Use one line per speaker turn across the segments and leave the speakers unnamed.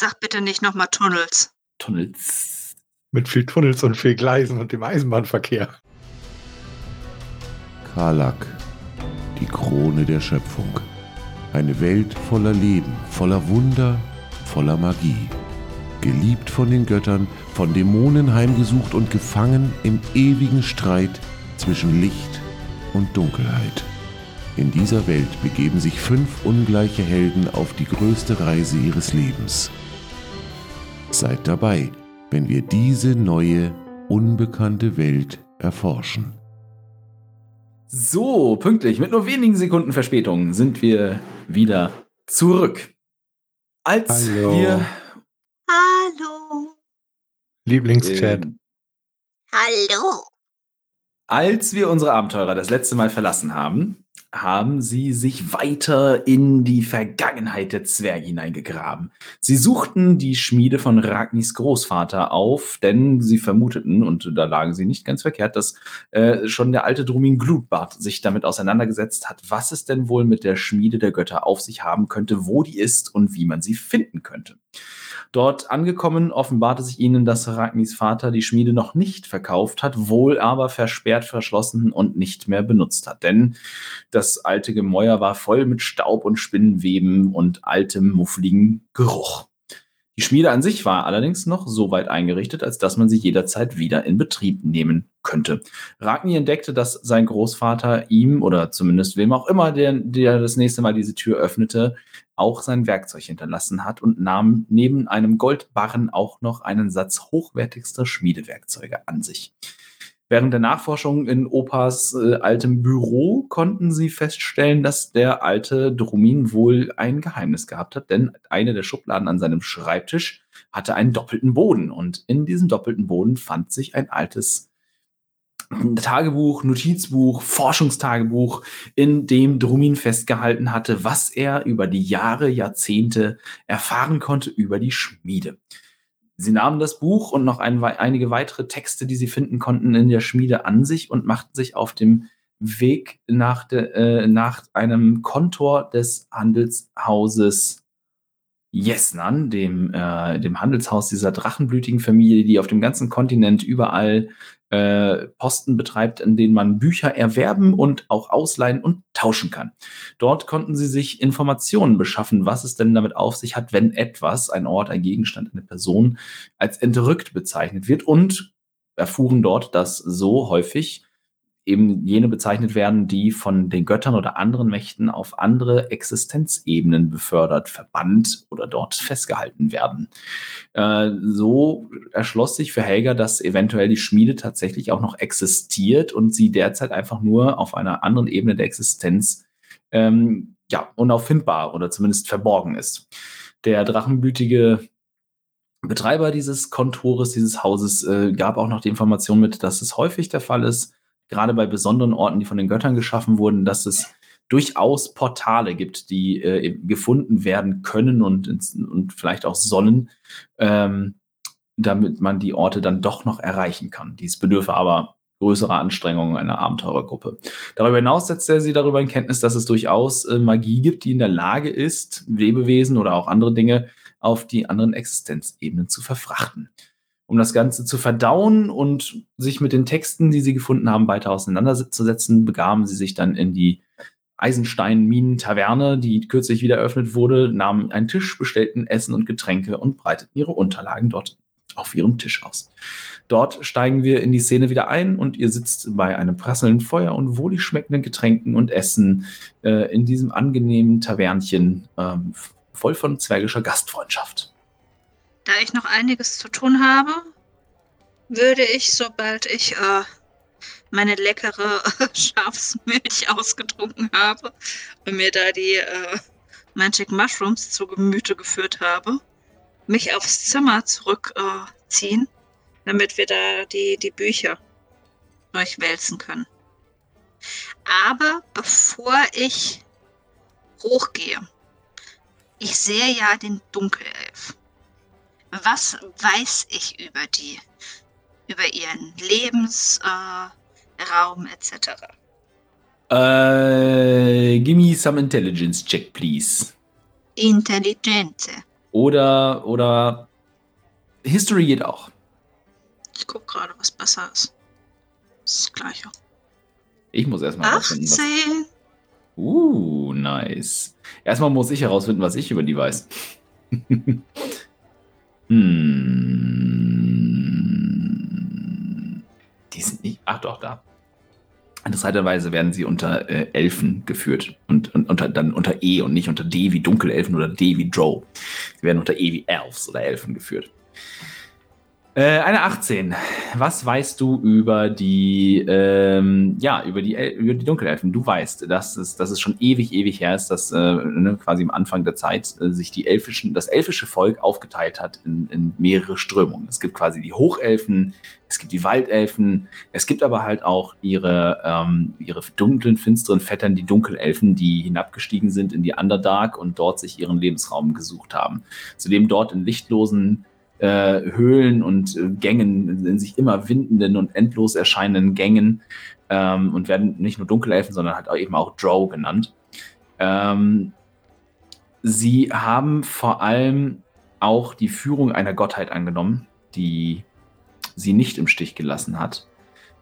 Sag bitte nicht nochmal Tunnels.
Tunnels.
Mit viel Tunnels und viel Gleisen und dem Eisenbahnverkehr.
Karlak, die Krone der Schöpfung. Eine Welt voller Leben, voller Wunder, voller Magie. Geliebt von den Göttern, von Dämonen heimgesucht und gefangen im ewigen Streit zwischen Licht und Dunkelheit. In dieser Welt begeben sich fünf ungleiche Helden auf die größte Reise ihres Lebens. Seid dabei, wenn wir diese neue, unbekannte Welt erforschen.
So, pünktlich, mit nur wenigen Sekunden Verspätung sind wir wieder zurück. Als
Hallo.
wir
Hallo.
Lieblingschat.
äh,
Hallo.
Als wir unsere Abenteurer das letzte Mal verlassen haben, haben sie sich weiter in die Vergangenheit der Zwerge hineingegraben. Sie suchten die Schmiede von Ragnis Großvater auf, denn sie vermuteten, und da lagen sie nicht ganz verkehrt, dass äh, schon der alte Drumin Glutbart sich damit auseinandergesetzt hat, was es denn wohl mit der Schmiede der Götter auf sich haben könnte, wo die ist und wie man sie finden könnte. Dort angekommen offenbarte sich ihnen, dass Ragnis Vater die Schmiede noch nicht verkauft hat, wohl aber versperrt, verschlossen und nicht mehr benutzt hat. Denn das alte Gemäuer war voll mit Staub und Spinnenweben und altem, muffligen Geruch. Die Schmiede an sich war allerdings noch so weit eingerichtet, als dass man sie jederzeit wieder in Betrieb nehmen könnte. Ragni entdeckte, dass sein Großvater ihm oder zumindest wem auch immer, der, der das nächste Mal diese Tür öffnete, auch sein Werkzeug hinterlassen hat und nahm neben einem Goldbarren auch noch einen Satz hochwertigster Schmiedewerkzeuge an sich. Während der Nachforschung in Opas äh, altem Büro konnten sie feststellen, dass der alte Drumin wohl ein Geheimnis gehabt hat, denn eine der Schubladen an seinem Schreibtisch hatte einen doppelten Boden und in diesem doppelten Boden fand sich ein altes Tagebuch, Notizbuch, Forschungstagebuch, in dem Drumin festgehalten hatte, was er über die Jahre, Jahrzehnte erfahren konnte über die Schmiede. Sie nahmen das Buch und noch ein, einige weitere Texte, die sie finden konnten, in der Schmiede an sich und machten sich auf dem Weg nach, de, äh, nach einem Kontor des Handelshauses Jesnan, dem, äh, dem Handelshaus dieser drachenblütigen Familie, die auf dem ganzen Kontinent überall äh, Posten betreibt, in denen man Bücher erwerben und auch ausleihen und tauschen kann. Dort konnten sie sich Informationen beschaffen, was es denn damit auf sich hat, wenn etwas, ein Ort, ein Gegenstand, eine Person als entrückt bezeichnet wird und erfuhren dort, dass so häufig eben jene bezeichnet werden, die von den Göttern oder anderen Mächten auf andere Existenzebenen befördert, verbannt oder dort festgehalten werden. Äh, so erschloss sich für Helga, dass eventuell die Schmiede tatsächlich auch noch existiert und sie derzeit einfach nur auf einer anderen Ebene der Existenz ähm, ja, unauffindbar oder zumindest verborgen ist. Der drachenblütige Betreiber dieses Kontores, dieses Hauses, äh, gab auch noch die Information mit, dass es häufig der Fall ist, gerade bei besonderen Orten, die von den Göttern geschaffen wurden, dass es durchaus Portale gibt, die äh, gefunden werden können und, und vielleicht auch sollen, ähm, damit man die Orte dann doch noch erreichen kann. Dies bedürfe aber größerer Anstrengungen einer Abenteurergruppe. Darüber hinaus setzt er sie darüber in Kenntnis, dass es durchaus äh, Magie gibt, die in der Lage ist, Lebewesen oder auch andere Dinge auf die anderen Existenzebenen zu verfrachten um das Ganze zu verdauen und sich mit den Texten, die sie gefunden haben, weiter auseinanderzusetzen, begaben sie sich dann in die Eisenstein-Minen-Taverne, die kürzlich wieder eröffnet wurde, nahmen einen Tisch, bestellten Essen und Getränke und breiteten ihre Unterlagen dort auf ihrem Tisch aus. Dort steigen wir in die Szene wieder ein und ihr sitzt bei einem prasselnden Feuer und wohlig schmeckenden Getränken und Essen äh, in diesem angenehmen Tavernchen, äh, voll von zwergischer Gastfreundschaft.
Da ich noch einiges zu tun habe, würde ich, sobald ich äh, meine leckere Schafsmilch ausgetrunken habe und mir da die äh, Magic Mushrooms zu Gemüte geführt habe, mich aufs Zimmer zurückziehen, äh, damit wir da die, die Bücher durchwälzen können. Aber bevor ich hochgehe, ich sehe ja den Dunkelelf. Was weiß ich über die, über ihren Lebensraum äh, etc.?
Äh, give me some intelligence check, please.
Intelligente.
Oder, oder History geht auch.
Ich guck gerade, was besser ist. Das ist das Gleiche.
Ich muss erstmal herausfinden, was.
18.
Uh, nice. Erstmal muss ich herausfinden, was ich über die weiß. hm. Die sind nicht. Ach doch, da. Interessanterweise werden sie unter äh, Elfen geführt. Und, und unter, dann unter E und nicht unter D wie Dunkelelfen oder D wie Drow. Sie werden unter E wie Elves oder Elfen geführt. Äh, eine 18. Was weißt du über die, ähm, ja, über die, über die Dunkelelfen? Du weißt, dass es, dass es schon ewig, ewig her ist, dass äh, ne, quasi am Anfang der Zeit äh, sich die elfischen, das elfische Volk aufgeteilt hat in, in mehrere Strömungen. Es gibt quasi die Hochelfen, es gibt die Waldelfen, es gibt aber halt auch ihre, ähm, ihre dunklen, finsteren Vettern, die Dunkelelfen, die hinabgestiegen sind in die Underdark und dort sich ihren Lebensraum gesucht haben. Zudem dort in lichtlosen äh, Höhlen und äh, Gängen, in sich immer windenden und endlos erscheinenden Gängen ähm, und werden nicht nur Dunkelelfen, sondern halt auch eben auch Drow genannt. Ähm, sie haben vor allem auch die Führung einer Gottheit angenommen, die sie nicht im Stich gelassen hat.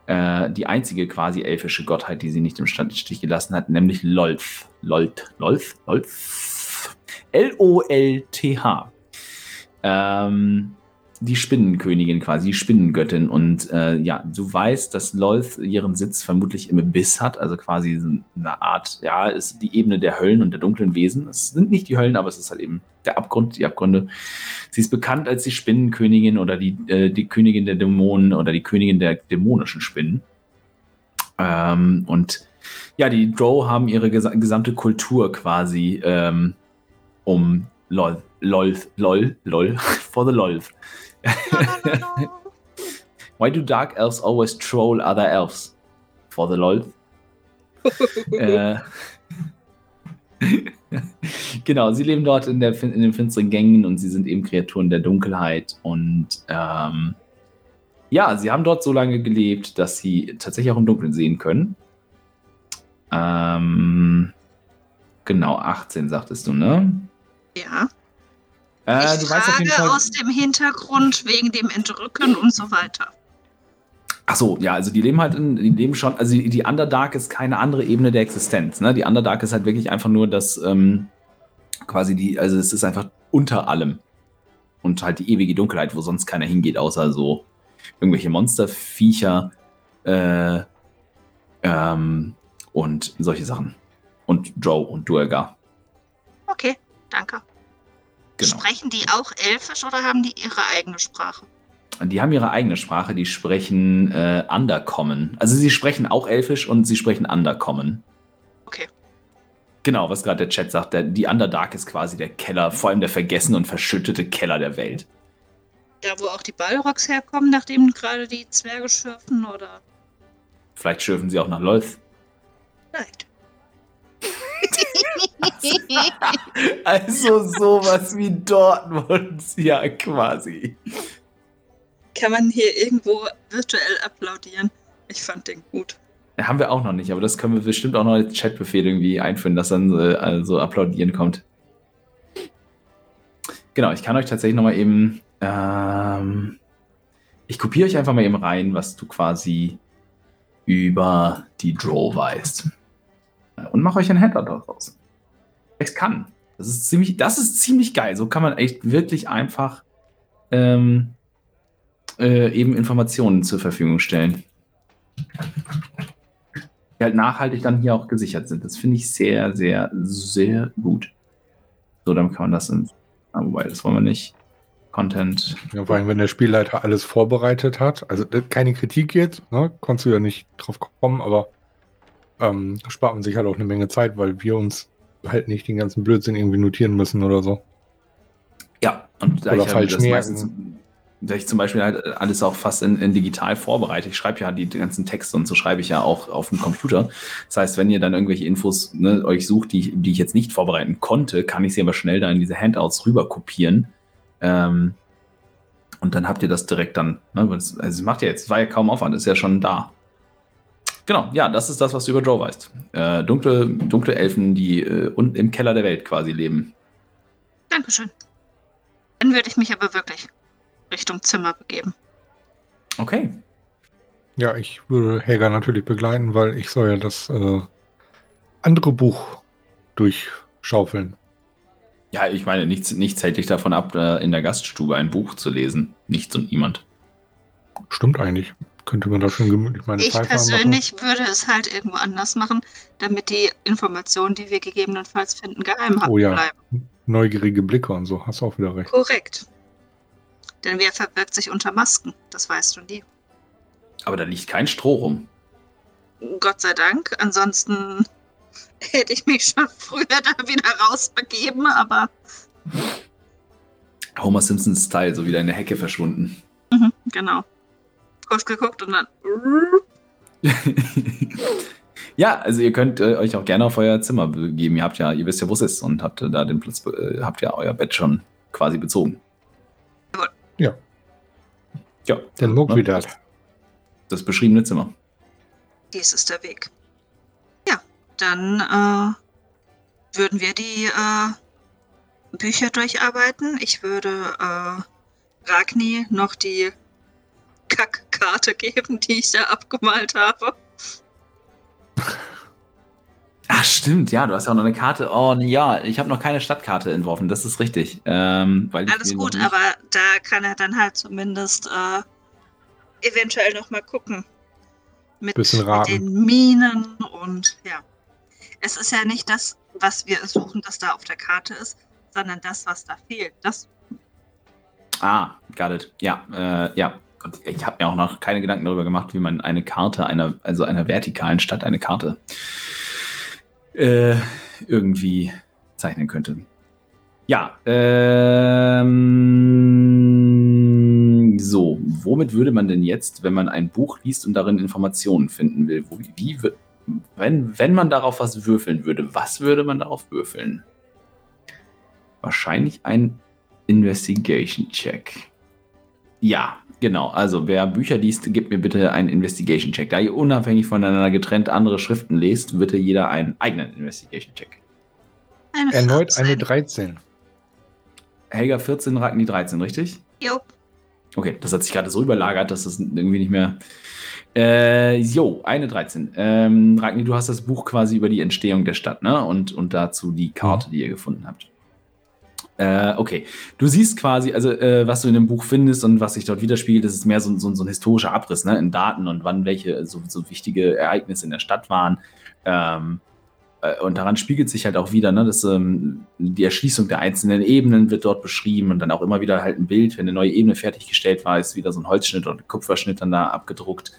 Äh, die einzige quasi elfische Gottheit, die sie nicht im Stich gelassen hat, nämlich Lolth. Lolth, Lolth, Lolth. L-O-L-T-H. Ähm, die Spinnenkönigin quasi, die Spinnengöttin. Und äh, ja, du weißt, dass Lolth ihren Sitz vermutlich im Abyss hat, also quasi eine Art, ja, ist die Ebene der Höllen und der dunklen Wesen. Es sind nicht die Höllen, aber es ist halt eben der Abgrund, die Abgründe. Sie ist bekannt als die Spinnenkönigin oder die, äh, die Königin der Dämonen oder die Königin der dämonischen Spinnen. Ähm, und ja, die Drow haben ihre gesa gesamte Kultur quasi ähm, um LOL, LOL, LOL, LOL, for the LOL. Why do dark elves always troll other elves? For the LOL. äh, genau, sie leben dort in, der, in den finsteren Gängen und sie sind eben Kreaturen der Dunkelheit. Und ähm, ja, sie haben dort so lange gelebt, dass sie tatsächlich auch im Dunkeln sehen können. Ähm, genau, 18 sagtest du, ne?
Ja.
Äh,
ich
du
frage
weißt auf jeden Fall.
aus dem Hintergrund wegen dem Entrücken und so weiter.
Ach so, ja, also die leben halt in, die leben schon, also die, die Underdark ist keine andere Ebene der Existenz, ne? Die Underdark ist halt wirklich einfach nur das, ähm, quasi die, also es ist einfach unter allem. Und halt die ewige Dunkelheit, wo sonst keiner hingeht, außer so irgendwelche Monsterviecher, äh, ähm, und solche Sachen. Und Drow und Duergar.
Okay, danke.
Genau.
Sprechen die auch Elfisch oder haben die ihre eigene Sprache?
Die haben ihre eigene Sprache, die sprechen äh, Undercommon. Also sie sprechen auch Elfisch und sie sprechen Undercommon.
Okay.
Genau, was gerade der Chat sagt, der, die Underdark ist quasi der Keller, vor allem der vergessene und verschüttete Keller der Welt.
Da, wo auch die Balrogs herkommen, nachdem gerade die Zwerge schürfen, oder?
Vielleicht schürfen sie auch nach Lolth.
Vielleicht.
Also sowas wie Dortmund, ja quasi.
Kann man hier irgendwo virtuell applaudieren? Ich fand den gut.
Haben wir auch noch nicht, aber das können wir bestimmt auch noch als Chatbefehl irgendwie einführen, dass dann äh, also applaudieren kommt. Genau, ich kann euch tatsächlich noch mal eben, ähm, ich kopiere euch einfach mal eben rein, was du quasi über die Draw weißt. Und mache euch ein Handout daraus. Es kann. Das ist ziemlich, das ist ziemlich geil. So kann man echt wirklich einfach ähm, äh, eben Informationen zur Verfügung stellen die halt nachhaltig dann hier auch gesichert sind. Das finde ich sehr, sehr, sehr gut. So, dann kann man das in. Wobei, das wollen wir nicht. Content.
Ja, vor allem, wenn der Spielleiter alles vorbereitet hat. Also keine Kritik jetzt, ne? konntest du ja nicht drauf kommen, aber ähm, spart man sich halt auch eine Menge Zeit, weil wir uns halt nicht den ganzen Blödsinn irgendwie notieren müssen oder so.
Ja, und da
Oder
ich,
falsch
halt das
merken.
meistens, da ich zum Beispiel halt alles auch fast in, in digital vorbereite. Ich schreibe ja die ganzen Texte und so schreibe ich ja auch auf dem Computer. Das heißt, wenn ihr dann irgendwelche Infos ne, euch sucht, die, ich- die ich jetzt nicht vorbereiten konnte, kann ich sie aber schnell da in diese Handouts rüber kopieren. Ähm, und dann habt ihr das direkt dann. Ne, also es macht ja jetzt, war ja kaum Aufwand, ist ja schon da. Genau, ja, das ist das, was du über Joe weißt. Äh, dunkle, dunkle Elfen, die äh, unten im Keller der Welt quasi leben.
Dankeschön. Dann würde ich mich aber wirklich Richtung Zimmer begeben.
Okay.
Ja, ich würde Helga natürlich begleiten, weil ich soll ja das äh, andere Buch durchschaufeln.
Ja, ich meine, nichts, nichts hält dich davon ab, äh, in der Gaststube ein Buch zu lesen. Nichts und niemand.
Stimmt eigentlich. Könnte man da schon gemütlich meine
Ich
Pfeife
persönlich würde es halt irgendwo anders machen, damit die Informationen, die wir gegebenenfalls finden, geheim
Oh ja.
bleiben.
Neugierige Blicke und so. Hast auch wieder recht.
Korrekt. Denn wer verbirgt sich unter Masken? Das weißt du nie.
Aber da liegt kein Stroh rum.
Gott sei Dank. Ansonsten hätte ich mich schon früher da wieder rausbegeben, aber
Homer Simpsons Style, so wieder in der Hecke verschwunden.
mhm, genau. Kurz geguckt und dann.
ja, also ihr könnt äh, euch auch gerne auf euer Zimmer begeben. Ihr habt ja, ihr wisst ja, wo es ist und habt äh, da den Platz, äh, habt ja euer Bett schon quasi bezogen.
Ja.
Ja.
Den Muck
Ne?
wieder.
Das beschriebene Zimmer.
Dies ist der Weg. Ja, dann äh, würden wir die äh, Bücher durcharbeiten. Ich würde äh, Ragni noch die Kackkarte geben, die ich da abgemalt habe.
Ach, stimmt, ja, du hast ja auch noch eine Karte. Oh, ja, ich habe noch keine Stadtkarte entworfen, das ist richtig. Ähm,
Alles gut, aber da kann er dann halt zumindest äh, eventuell noch mal gucken. Mit,
Bisschen
mit den Minen und ja. Es ist ja nicht das, was wir suchen, das da auf der Karte ist, sondern das, was da fehlt. Das
Ah, got it. Ja, äh, ja. Ich habe mir auch noch keine Gedanken darüber gemacht, wie man eine Karte einer, also einer vertikalen Stadt eine Karte äh, irgendwie zeichnen könnte. Ja, ähm, so, womit würde man denn jetzt, wenn man ein Buch liest und darin Informationen finden will, wo, wie, wenn, wenn man darauf was würfeln würde, was würde man darauf würfeln? Wahrscheinlich ein Investigation Check. Ja, genau. Also wer Bücher liest, gibt mir bitte einen Investigation Check. Da ihr unabhängig voneinander getrennt andere Schriften lest, bitte jeder einen eigenen Investigation Check.
eine
Erneut
14.
eine 13.
Helga 14, Ragni 13, richtig?
Jo,
Okay, das hat sich gerade so überlagert, dass das irgendwie nicht mehr. Äh, jo, eine 13. Ähm, Ragni, du hast das Buch quasi über die Entstehung der Stadt, ne? Und, und dazu die Karte, die ihr gefunden habt. Äh, okay. Du siehst quasi, also äh, was du in dem Buch findest und was sich dort widerspiegelt, das ist mehr so, so, so ein historischer Abriss, ne? In Daten und wann welche so, so wichtige Ereignisse in der Stadt waren. Ähm, äh, und daran spiegelt sich halt auch wieder, ne, dass ähm, die Erschließung der einzelnen Ebenen wird dort beschrieben und dann auch immer wieder halt ein Bild, wenn eine neue Ebene fertiggestellt war, ist wieder so ein Holzschnitt oder ein Kupferschnitt dann da abgedruckt,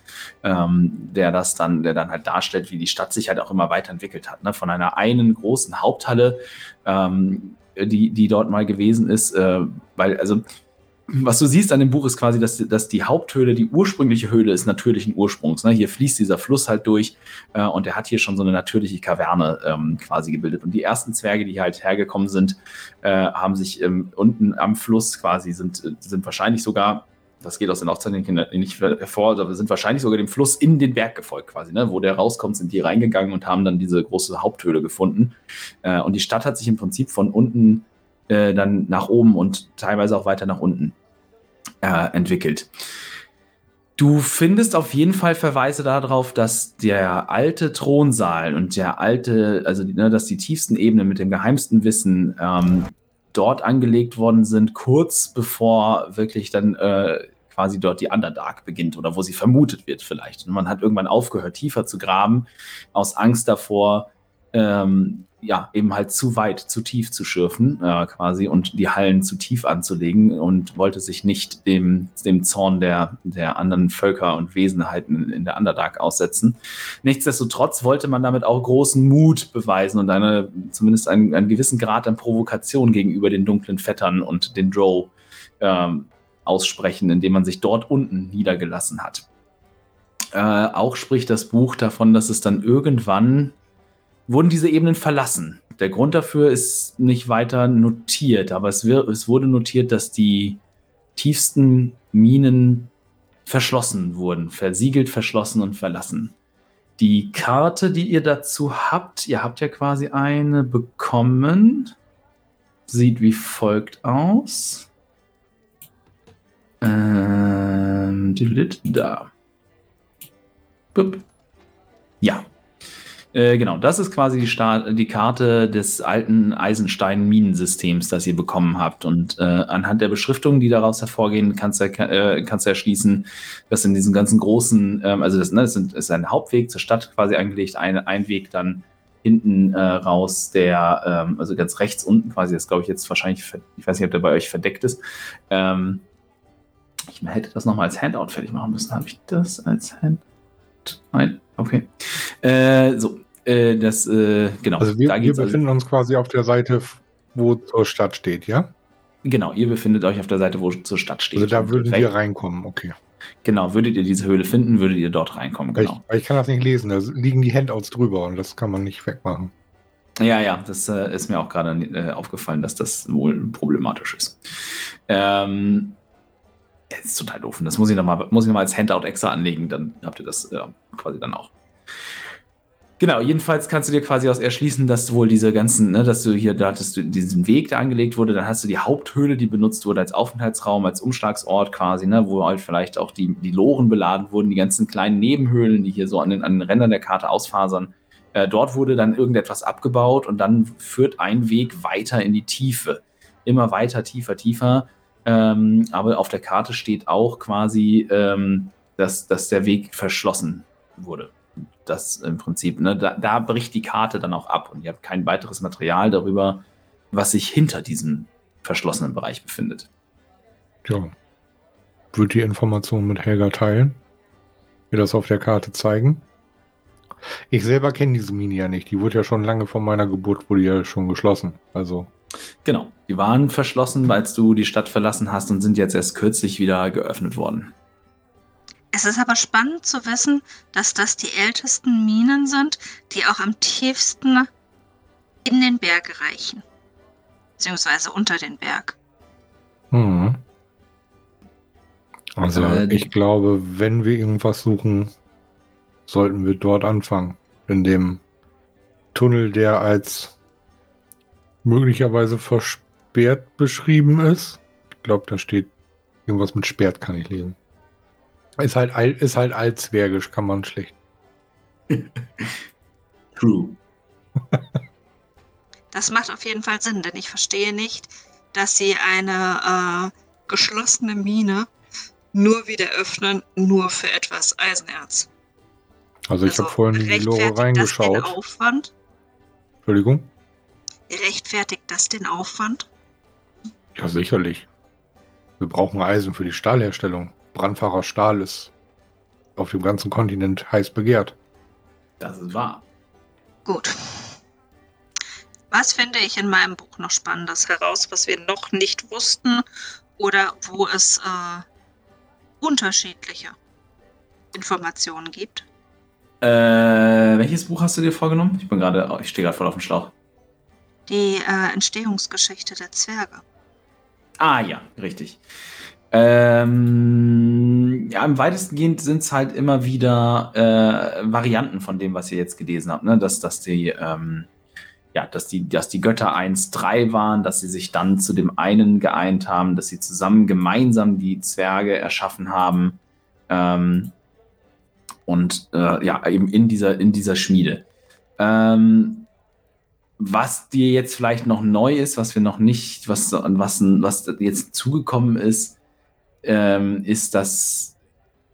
ähm, der das dann, der dann halt darstellt, wie die Stadt sich halt auch immer weiterentwickelt hat. Ne? Von einer einen großen Haupthalle, ähm, die, die dort mal gewesen ist, äh, weil, also was du siehst an dem Buch ist quasi, dass, dass die Haupthöhle, die ursprüngliche Höhle ist natürlichen Ursprungs. Ne? Hier fließt dieser Fluss halt durch äh, und der hat hier schon so eine natürliche Kaverne ähm, quasi gebildet. Und die ersten Zwerge, die halt hergekommen sind, äh, haben sich ähm, unten am Fluss quasi, sind, sind wahrscheinlich sogar, das geht aus den Aufzeichnungen nicht hervor, aber sind wahrscheinlich sogar dem Fluss in den Berg gefolgt quasi. Ne? Wo der rauskommt, sind die reingegangen und haben dann diese große Haupthöhle gefunden. Äh, und die Stadt hat sich im Prinzip von unten äh, dann nach oben und teilweise auch weiter nach unten äh, entwickelt. Du findest auf jeden Fall Verweise darauf, dass der alte Thronsaal und der alte, also ne, dass die tiefsten Ebenen mit dem geheimsten Wissen ähm, dort angelegt worden sind, kurz bevor wirklich dann äh, quasi dort die Underdark beginnt oder wo sie vermutet wird vielleicht. Und man hat irgendwann aufgehört, tiefer zu graben, aus Angst davor, ähm, ja, eben halt zu weit, zu tief zu schürfen, äh, quasi, und die Hallen zu tief anzulegen und wollte sich nicht dem, dem Zorn der, der anderen Völker und Wesenheiten in der Underdark aussetzen. Nichtsdestotrotz wollte man damit auch großen Mut beweisen und eine, zumindest einen, einen gewissen Grad an Provokation gegenüber den dunklen Vettern und den Drow ähm, aussprechen, indem man sich dort unten niedergelassen hat. Äh, auch spricht das Buch davon, dass es dann irgendwann wurden diese Ebenen verlassen. Der Grund dafür ist nicht weiter notiert, aber es, wir, es wurde notiert, dass die tiefsten Minen verschlossen wurden, versiegelt, verschlossen und verlassen. Die Karte, die ihr dazu habt, ihr habt ja quasi eine bekommen, sieht wie folgt aus. Ähm, da. Bup. Ja. Äh, genau, das ist quasi die, Sta die Karte des alten Eisenstein-Minensystems, das ihr bekommen habt. Und äh, anhand der Beschriftungen, die daraus hervorgehen, kannst du, äh, kannst du erschließen, dass in diesem ganzen großen, ähm, also das, ne, das ist ein Hauptweg zur Stadt quasi angelegt, ein, ein Weg dann hinten äh, raus, der, ähm, also ganz rechts unten quasi, das glaube ich jetzt wahrscheinlich, ich weiß nicht, ob der bei euch verdeckt ist. Ähm, ich hätte das nochmal als Handout fertig machen müssen. Habe ich das als Handout? Nein, okay. Äh, so, äh, das, äh, genau.
Also wir, wir befinden also, uns quasi auf der Seite, wo zur Stadt steht, ja?
Genau, ihr befindet euch auf der Seite, wo zur Stadt steht.
Also da würden wir reinkommen, okay.
Genau, würdet ihr diese Höhle finden, würdet ihr dort reinkommen.
Genau. Ich, ich kann das nicht lesen, da liegen die Handouts drüber und das kann man nicht wegmachen.
Ja, ja, das äh, ist mir auch gerade äh, aufgefallen, dass das wohl problematisch ist. Ähm, das ist total doof. Das muss ich nochmal noch, als Handout extra anlegen, dann habt ihr das äh, quasi dann auch. Genau, jedenfalls kannst du dir quasi aus erschließen, dass wohl diese ganzen, ne, dass du hier, da hattest du diesen Weg, der angelegt wurde, dann hast du die Haupthöhle, die benutzt wurde als Aufenthaltsraum, als Umschlagsort quasi, ne, wo halt vielleicht auch die, die Loren beladen wurden, die ganzen kleinen Nebenhöhlen, die hier so an den, an den Rändern der Karte ausfasern. Äh, dort wurde dann irgendetwas abgebaut und dann führt ein Weg weiter in die Tiefe. Immer weiter, tiefer, tiefer. Ähm, aber auf der Karte steht auch quasi, ähm, dass, dass der Weg verschlossen wurde. Das im Prinzip, ne, da, da, bricht die Karte dann auch ab und ihr habt kein weiteres Material darüber, was sich hinter diesem verschlossenen Bereich befindet.
Ja. Wird die Information mit Helga teilen? Wir das auf der Karte zeigen? Ich selber kenne diese Mine ja nicht. Die wurde ja schon lange vor meiner Geburt, wurde ja schon geschlossen. Also.
Genau, die waren verschlossen, als du die Stadt verlassen hast und sind jetzt erst kürzlich wieder geöffnet worden.
Es ist aber spannend zu wissen, dass das die ältesten Minen sind, die auch am tiefsten in den Berg reichen. Beziehungsweise unter den Berg.
Hm. Also äh, ich glaube, wenn wir irgendwas suchen, sollten wir dort anfangen. In dem Tunnel, der als möglicherweise versperrt beschrieben ist. Ich glaube, da steht irgendwas mit sperrt, kann ich lesen. Ist halt, ist halt altzwergisch, kann man schlecht.
True.
das macht auf jeden Fall Sinn, denn ich verstehe nicht, dass sie eine äh, geschlossene Mine nur wieder öffnen, nur für etwas Eisenerz.
Also ich also habe vorhin in die Lore reingeschaut. Das den
Aufwand?
Entschuldigung?
Rechtfertigt das den Aufwand?
Ja, sicherlich. Wir brauchen Eisen für die Stahlherstellung. Brandfacher Stahl ist auf dem ganzen Kontinent heiß begehrt.
Das ist wahr.
Gut. Was finde ich in meinem Buch noch Spannendes heraus, was wir noch nicht wussten oder wo es äh, unterschiedliche Informationen gibt?
Äh, welches Buch hast du dir vorgenommen? Ich bin gerade, ich stehe gerade voll auf dem Schlauch
die äh, Entstehungsgeschichte der Zwerge.
Ah ja, richtig. Ähm, ja, im weitesten gehend sind es halt immer wieder äh, Varianten von dem, was ihr jetzt gelesen habt, ne? Dass, dass die, ähm, ja, dass die, dass die Götter 1, 3 waren, dass sie sich dann zu dem einen geeint haben, dass sie zusammen gemeinsam die Zwerge erschaffen haben. Ähm, und äh, ja, eben in dieser, in dieser Schmiede. Ähm, was dir jetzt vielleicht noch neu ist, was wir noch nicht, was, was, was jetzt zugekommen ist, ähm, ist, dass,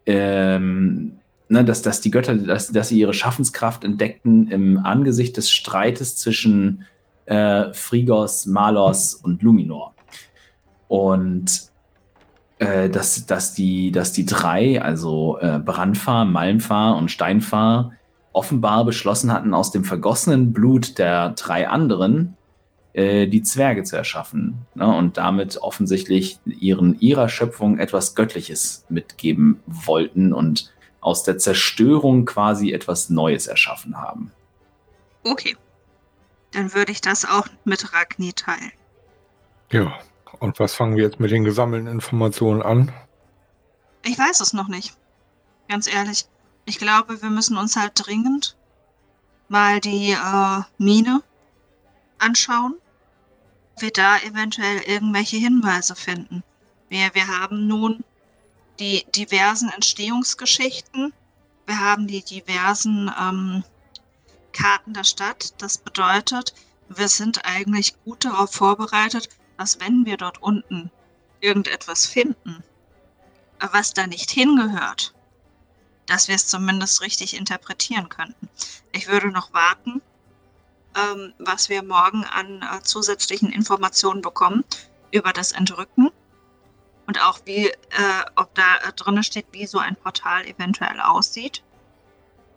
ähm, ne, dass, dass die Götter, dass, dass sie ihre Schaffenskraft entdeckten im Angesicht des Streites zwischen äh, Frigos, Malos und Luminor. Und äh, dass, dass, die, dass die drei, also äh, Brandfahr, Malmfahr und Steinfahr, offenbar beschlossen hatten, aus dem vergossenen Blut der drei anderen äh, die Zwerge zu erschaffen ne? und damit offensichtlich ihren, ihrer Schöpfung etwas Göttliches mitgeben wollten und aus der Zerstörung quasi etwas Neues erschaffen haben.
Okay. Dann würde ich das auch mit Ragni teilen.
Ja, und was fangen wir jetzt mit den gesammelten Informationen an?
Ich weiß es noch nicht. Ganz ehrlich. Ich glaube, wir müssen uns halt dringend mal die äh, Mine anschauen. Wir da eventuell irgendwelche Hinweise finden. Wir, wir haben nun die diversen Entstehungsgeschichten. Wir haben die diversen ähm, Karten der Stadt. Das bedeutet, wir sind eigentlich gut darauf vorbereitet, dass wenn wir dort unten irgendetwas finden, was da nicht hingehört, dass wir es zumindest richtig interpretieren könnten. Ich würde noch warten, ähm, was wir morgen an äh, zusätzlichen Informationen bekommen über das Entrücken und auch wie, äh, ob da äh, drin steht, wie so ein Portal eventuell aussieht,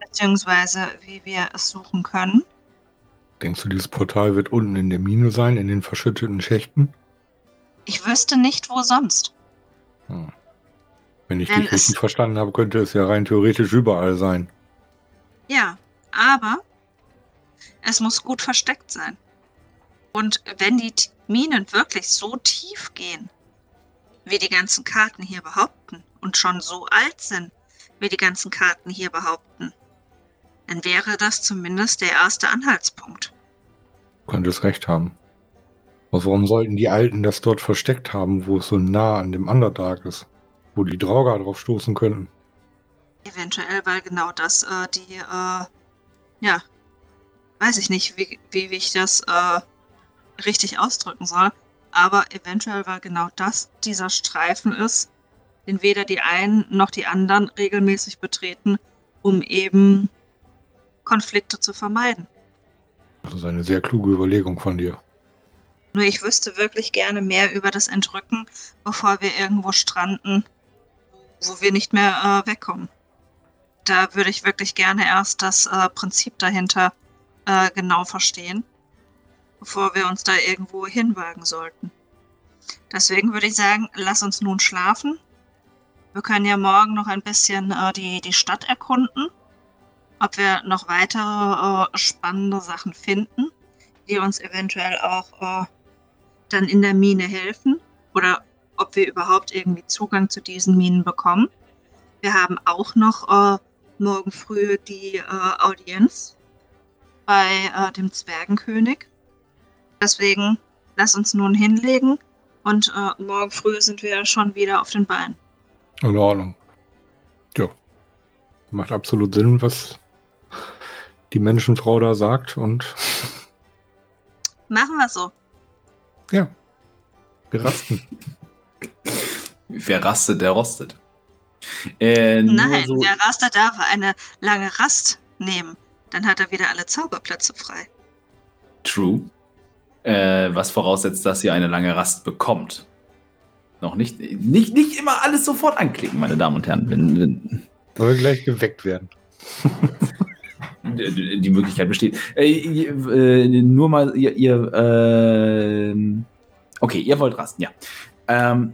beziehungsweise wie wir es suchen können.
Denkst du, dieses Portal wird unten in der Mine sein, in den verschütteten Schächten?
Ich wüsste nicht, wo sonst.
Hm. Wenn ich
Denn
dich richtig verstanden habe, könnte es ja rein theoretisch überall sein.
Ja, aber es muss gut versteckt sein. Und wenn die Minen wirklich so tief gehen, wie die ganzen Karten hier behaupten, und schon so alt sind, wie die ganzen Karten hier behaupten, dann wäre das zumindest der erste Anhaltspunkt.
Du könntest recht haben. Aber warum sollten die Alten das dort versteckt haben, wo es so nah an dem Underdark ist? Wo die Drauger drauf stoßen könnten?
Eventuell, weil genau das äh, die, äh, ja, weiß ich nicht, wie, wie, ich das äh, richtig ausdrücken soll, aber eventuell, weil genau das dieser Streifen ist, den weder die einen noch die anderen regelmäßig betreten, um eben Konflikte zu vermeiden.
Das ist eine sehr kluge Überlegung von dir.
Nur ich wüsste wirklich gerne mehr über das Entrücken, bevor wir irgendwo stranden, wo wir nicht mehr äh, wegkommen. Da würde ich wirklich gerne erst das äh, Prinzip dahinter äh, genau verstehen, bevor wir uns da irgendwo hinwagen sollten. Deswegen würde ich sagen, lass uns nun schlafen. Wir können ja morgen noch ein bisschen äh, die, die Stadt erkunden, ob wir noch weitere äh, spannende Sachen finden, die uns eventuell auch äh, dann in der Mine helfen oder ob wir überhaupt irgendwie Zugang zu diesen Minen bekommen. Wir haben auch noch äh, morgen früh die äh, Audienz bei äh, dem Zwergenkönig. Deswegen lass uns nun hinlegen und äh, morgen früh sind wir schon wieder auf den Beinen.
In Ordnung. Ja. Macht absolut Sinn, was die Menschenfrau da sagt. Und
Machen wir so.
ja, wir rasten.
Wer rastet, der rostet. Äh,
Nein,
so,
der Raster darf eine lange Rast nehmen. Dann hat er wieder alle Zauberplätze frei.
True. Äh, was voraussetzt, dass ihr eine lange Rast bekommt. Noch nicht, nicht, nicht immer alles sofort anklicken, meine Damen und Herren. Wenn, wenn,
Soll gleich geweckt werden.
die Möglichkeit besteht. Äh, äh, nur mal, ihr, ihr ähm, okay, ihr wollt rasten, ja. Ähm,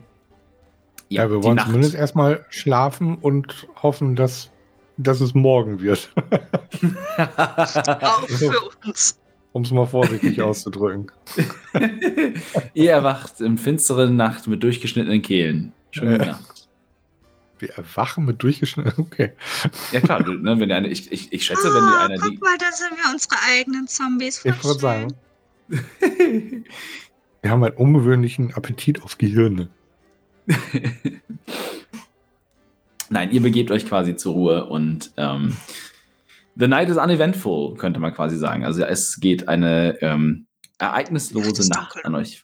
Ja, wir
die
wollen
Nacht.
zumindest erstmal schlafen und hoffen, dass, dass es morgen wird.
Auch für uns.
Um es mal vorsichtig auszudrücken.
ihr erwacht im finsteren Nacht mit durchgeschnittenen Kehlen. Schöne
Ja.
Nacht.
Wir erwachen mit durchgeschnitten. Okay.
Ja klar, du, ne, wenn eine, ich, ich, ich schätze, wenn ihr
Ah,
eine
guck mal, da sind wir unsere eigenen Zombies.
Ich würde sagen, wir haben einen ungewöhnlichen Appetit auf Gehirne.
Nein, ihr begebt euch quasi zur Ruhe und ähm, The Night is uneventful, könnte man quasi sagen. Also es geht eine ähm, ereignislose Nacht
dunkel.
an euch.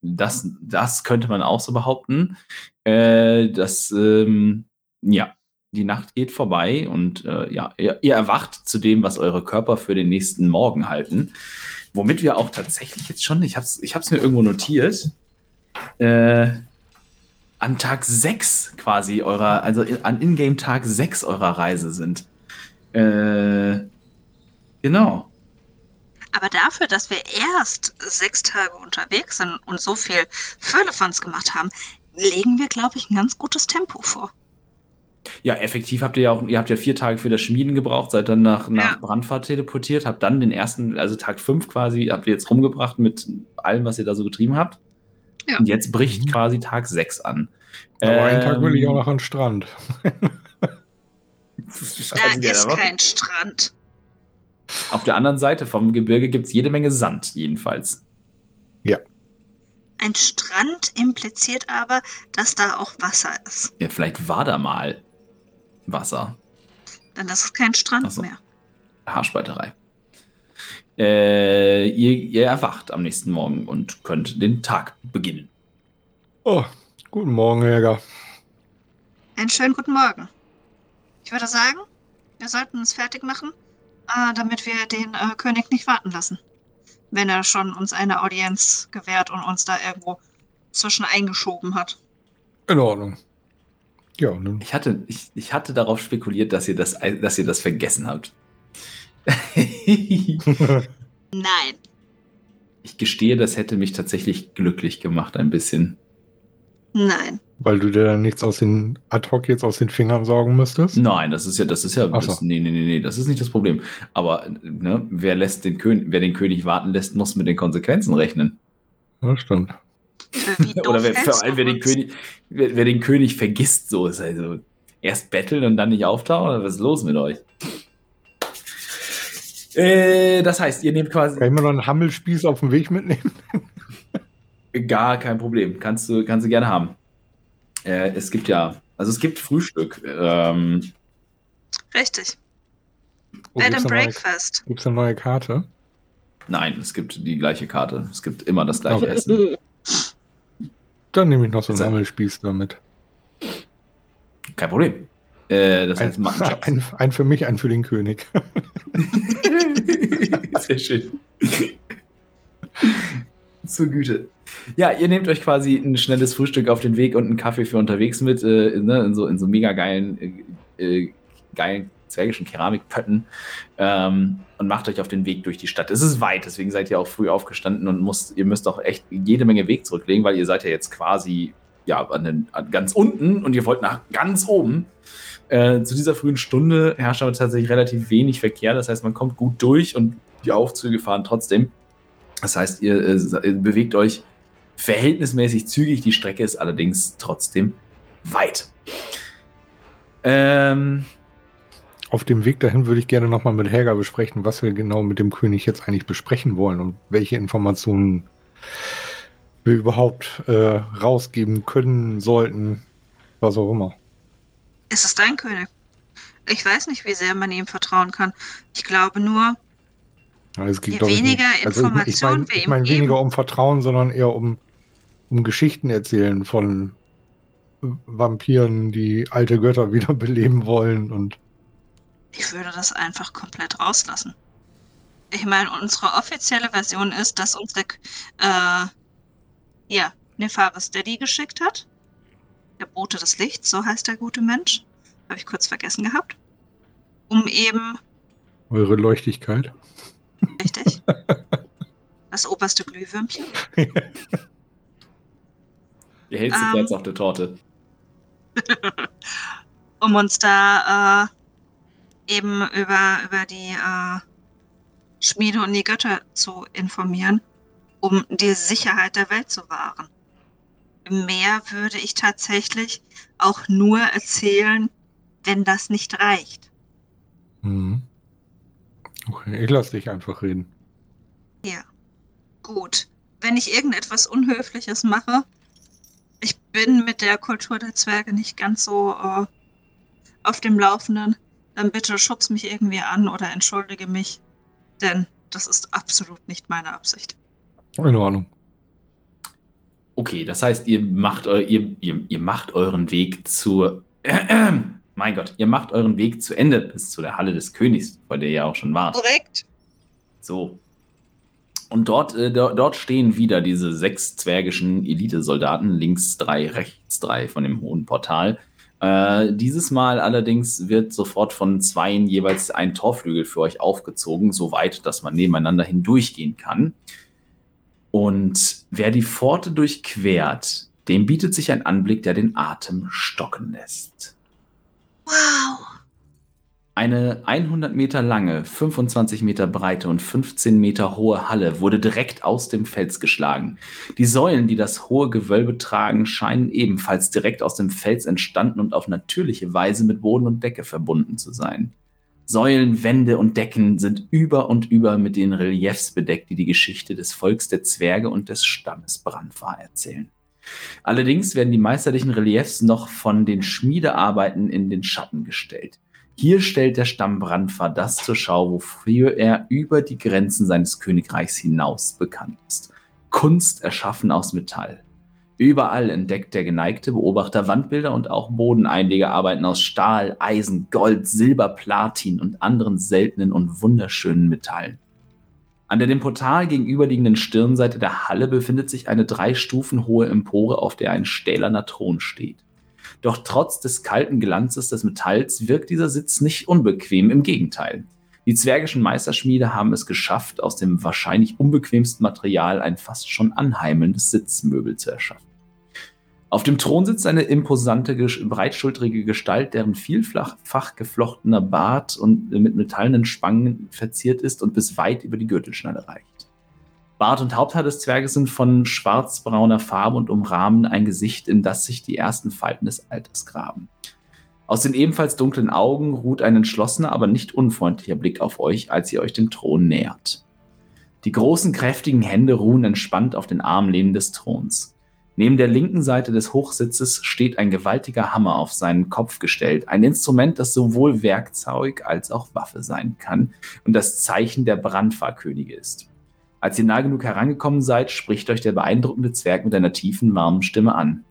Das, das könnte man auch so behaupten. Äh, das, ähm, ja, die Nacht geht vorbei und äh, ja, ihr, ihr erwacht zu dem, was eure Körper für den nächsten Morgen halten. Womit wir auch tatsächlich jetzt schon, ich habe es ich hab's mir irgendwo notiert, äh, an Tag 6 quasi eurer, also an Ingame Tag 6 eurer Reise sind. Äh, genau.
Aber dafür, dass wir erst sechs Tage unterwegs sind und so viel Firlefanz gemacht haben, legen wir, glaube ich, ein ganz gutes Tempo vor.
Ja, effektiv habt ihr ja auch, ihr habt ja vier Tage für das Schmieden gebraucht, seid dann nach, nach
Ja.
Brandfahrt teleportiert, habt dann den ersten, also Tag 5 quasi, habt ihr jetzt rumgebracht mit allem, was ihr da so getrieben habt.
Ja.
Und jetzt bricht
Mhm.
quasi Tag 6 an.
Aber einen Tag will ich auch
Ähm,
noch an den Strand.
Da ist kein Strand.
Auf der anderen Seite vom Gebirge gibt es jede Menge Sand, jedenfalls.
Ein Strand impliziert aber, dass da auch Wasser ist.
Ja, vielleicht war da mal Wasser.
Dann ist es kein Strand
so.
mehr.
Haarspalterei. Äh, ihr, ihr erwacht am nächsten Morgen und könnt den Tag beginnen.
Oh, guten Morgen, Jäger.
Einen schönen guten Morgen. Ich würde sagen, wir sollten uns fertig machen, äh, damit wir den äh, König nicht warten lassen. Wenn er schon uns eine Audienz gewährt und uns da irgendwo zwischen eingeschoben hat.
In Ordnung. Ja, nun.
Ich hatte, ich, ich hatte darauf spekuliert, dass ihr das, dass ihr das vergessen habt. Ich
Nein.
gestehe, das hätte mich tatsächlich glücklich gemacht, ein bisschen.
Nein.
Weil du dir dann nichts aus den ad hoc jetzt aus den Fingern saugen müsstest?
Nein, das ist ja, das ist ja,
Ach so.
das, nee, nee, nee, nee, das ist nicht das Problem. Aber ne, wer lässt den König, wer den König warten lässt, muss mit den Konsequenzen rechnen.
Ja, stimmt.
Oder wer, vor allem, wer den? König, wer, wer den König vergisst, so ist also erst betteln und dann nicht auftauchen. Oder was ist los mit euch? Äh, das heißt, ihr nehmt quasi
Kann ich mir noch einen Hammelspieß auf dem Weg mitnehmen?
gar kein Problem. Kannst du, kannst du gerne haben. Äh, es gibt ja, also es gibt Frühstück. Ähm,
Richtig.
Oh,
Bed
gibt's
and
eine neue,
Breakfast.
gibt's eine neue Karte?
nein, es gibt die gleiche Karte. Es gibt immer das gleiche
Okay.
Essen.
Dann nehme ich noch so einen. Hammelspieß damit.
Kein Problem. Äh, das
Ein,
heißt Muttonchops.
ein, ein für mich, ein für den König.
Sehr schön. Zur Güte. Ja, ihr nehmt euch quasi ein schnelles Frühstück auf den Weg und einen Kaffee für unterwegs mit, äh, ne, in, so, in so mega geilen, äh, äh, geilen zwergischen Keramikpötten ähm, und macht euch auf den Weg durch die Stadt. Es ist weit, deswegen seid ihr auch früh aufgestanden und musst, ihr müsst auch echt jede Menge Weg zurücklegen, weil ihr seid ja jetzt quasi ja, an den, an ganz unten und ihr wollt nach ganz oben. Äh, zu dieser frühen Stunde herrscht aber tatsächlich relativ wenig Verkehr. Das heißt, man kommt gut durch und die Aufzüge fahren trotzdem. Das heißt, ihr äh, bewegt euch verhältnismäßig zügig. Die Strecke ist allerdings trotzdem weit. Ähm,
Auf dem Weg dahin würde ich gerne nochmal mit Helga besprechen, was wir genau mit dem König jetzt eigentlich besprechen wollen und welche Informationen wir überhaupt äh, rausgeben können, sollten, was auch immer.
Es ist dein König. Ich weiß nicht, wie sehr man ihm vertrauen kann. Ich glaube nur,
geht,
Je
ich,
weniger.
Also ich- ich
Informationen
meine
wir
ich
ihm
mein
geben-
weniger um Vertrauen, sondern eher um, um Geschichten erzählen von Vampiren, die alte Götter wiederbeleben wollen und
ich würde das einfach komplett rauslassen. Ich meine, unsere offizielle Version ist, dass unsere, äh, ja, Nefaris Daddy geschickt hat. Der Bote des Lichts, so heißt der gute Mensch. Habe ich kurz vergessen gehabt. Um eben,
eure Leuchtigkeit.
richtig, das oberste Glühwürmchen.
der hellste
Ähm.
Platz auf der Torte.
um uns da äh, eben über, über die äh, Schmiede und die Götter zu informieren, um die Sicherheit der Welt zu wahren. Mehr würde ich tatsächlich auch nur erzählen, wenn das nicht reicht.
Mhm. Okay, ich lasse dich einfach reden.
Ja, gut. Wenn ich irgendetwas Unhöfliches mache, ich bin mit der Kultur der Zwerge nicht ganz so äh, auf dem Laufenden, dann bitte schubs mich irgendwie an oder entschuldige mich, denn das ist absolut nicht meine Absicht.
In Ordnung.
Okay, das heißt, ihr macht, eu ihr, ihr, ihr macht euren Weg zur. mein Gott, ihr macht euren Weg zu Ende bis zu der Halle des Königs, bei der ihr auch schon wart.
Korrekt.
So. Und dort, äh, do, dort stehen wieder diese sechs zwergischen Elitesoldaten, links drei, rechts drei von dem hohen Portal. Äh, dieses Mal allerdings wird sofort von zweien jeweils ein Torflügel für euch aufgezogen, so weit, dass man nebeneinander hindurchgehen kann. Und wer die Pforte durchquert, dem bietet sich ein Anblick, der den Atem stocken lässt.
Wow.
Eine 100 Meter lange, 25 Meter breite und 15 Meter hohe Halle wurde direkt aus dem Fels geschlagen. Die Säulen, die das hohe Gewölbe tragen, scheinen ebenfalls direkt aus dem Fels entstanden und auf natürliche Weise mit Boden und Decke verbunden zu sein. Säulen, Wände und Decken sind über und über mit den Reliefs bedeckt, die die Geschichte des Volks der Zwerge und des Stammes Brandvar erzählen. Allerdings werden die meisterlichen Reliefs noch von den Schmiedearbeiten in den Schatten gestellt. Hier stellt der Stamm Brandvar das zur Schau, wofür er über die Grenzen seines Königreichs hinaus bekannt ist. Kunst erschaffen aus Metall. Überall entdeckt der geneigte Beobachter Wandbilder und auch Bodeneinlegearbeiten aus Stahl, Eisen, Gold, Silber, Platin und anderen seltenen und wunderschönen Metallen. An der dem Portal gegenüberliegenden Stirnseite der Halle befindet sich eine drei Stufen hohe Empore, auf der ein stählerner Thron steht. Doch trotz des kalten Glanzes des Metalls wirkt dieser Sitz nicht unbequem, im Gegenteil. Die zwergischen Meisterschmiede haben es geschafft, aus dem wahrscheinlich unbequemsten Material ein fast schon anheimelndes Sitzmöbel zu erschaffen. Auf dem Thron sitzt eine imposante, breitschultrige Gestalt, deren vielfach geflochtener Bart und mit metallenen Spangen verziert ist und bis weit über die Gürtelschnalle reicht. Bart und Haupthaar des Zwerges sind von schwarzbrauner Farbe und umrahmen ein Gesicht, in das sich die ersten Falten des Alters graben. Aus den ebenfalls dunklen Augen ruht ein entschlossener, aber nicht unfreundlicher Blick auf euch, als ihr euch dem Thron nähert. Die großen, kräftigen Hände ruhen entspannt auf den Armlehnen des Throns. Neben der linken Seite des Hochsitzes steht ein gewaltiger Hammer auf seinen Kopf gestellt, ein Instrument, das sowohl Werkzeug als auch Waffe sein kann und das Zeichen der Brandfahrkönige ist. Als ihr nah genug herangekommen seid, spricht euch der beeindruckende Zwerg mit einer tiefen, warmen Stimme an.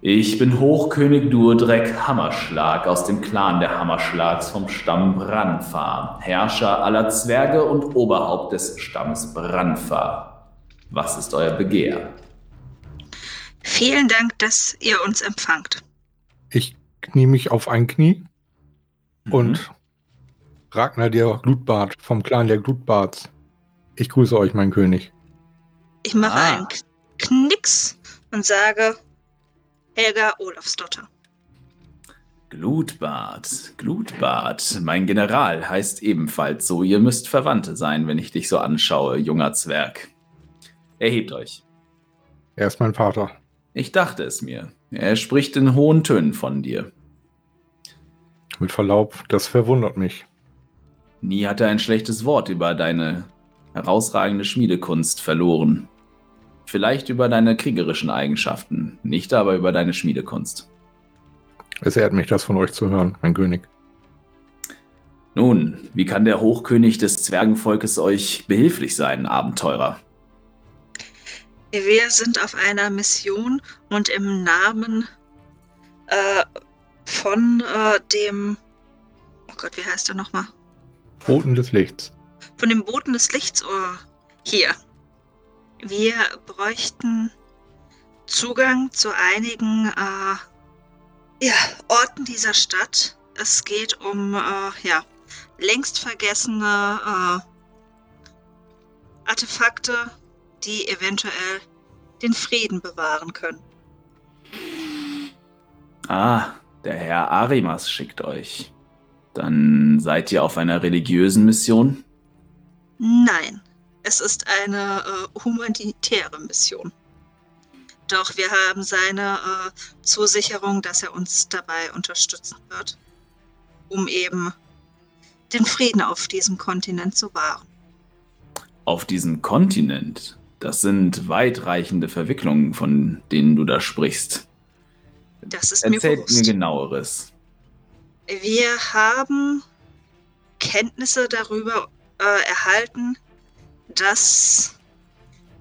Ich bin Hochkönig Durdreck Hammerschlag aus dem Clan der Hammerschlags vom Stamm Branfar, Herrscher aller Zwerge und Oberhaupt des Stammes Branfar. Was ist euer Begehr?
Vielen Dank, dass ihr uns empfangt.
Ich knie mich auf ein Knie mhm. und Ragnar der Glutbart vom Clan der Glutbarts. Ich grüße euch, mein König.
Ich mache ah. einen Knicks und sage, Helga Olafsdotter.
Glutbart, Glutbart, mein General heißt ebenfalls so. Ihr müsst Verwandte sein, wenn ich dich so anschaue, junger Zwerg. Erhebt euch.
Er ist mein Vater.
Ich dachte es mir. Er spricht in hohen Tönen von dir.
Mit Verlaub, das verwundert mich.
Nie hat er ein schlechtes Wort über deine herausragende Schmiedekunst verloren. Vielleicht über deine kriegerischen Eigenschaften, nicht aber über deine Schmiedekunst.
Es ehrt mich, das von euch zu hören, mein König.
Nun, wie kann der Hochkönig des Zwergenvolkes euch behilflich sein, Abenteurer?
Wir sind auf einer Mission und im Namen äh, von äh, dem. Oh Gott, wie heißt er nochmal?
Boten des Lichts.
Von dem Boten des Lichts. Oh, hier. Wir bräuchten Zugang zu einigen äh, ja, Orten dieser Stadt. Es geht um äh, ja, längst vergessene äh, Artefakte, die eventuell den Frieden bewahren können.
Ah, der Herr Arimas schickt euch. Dann seid ihr auf einer religiösen Mission?
Nein, es ist eine äh, humanitäre Mission. Doch wir haben seine äh, Zusicherung, dass er uns dabei unterstützen wird, um eben den Frieden auf diesem Kontinent zu wahren.
Auf diesem Kontinent? Das sind weitreichende Verwicklungen, von denen du da sprichst.
Das ist
Erzählt
mir bewusst.
mir genaueres.
Wir haben Kenntnisse darüber äh, erhalten, dass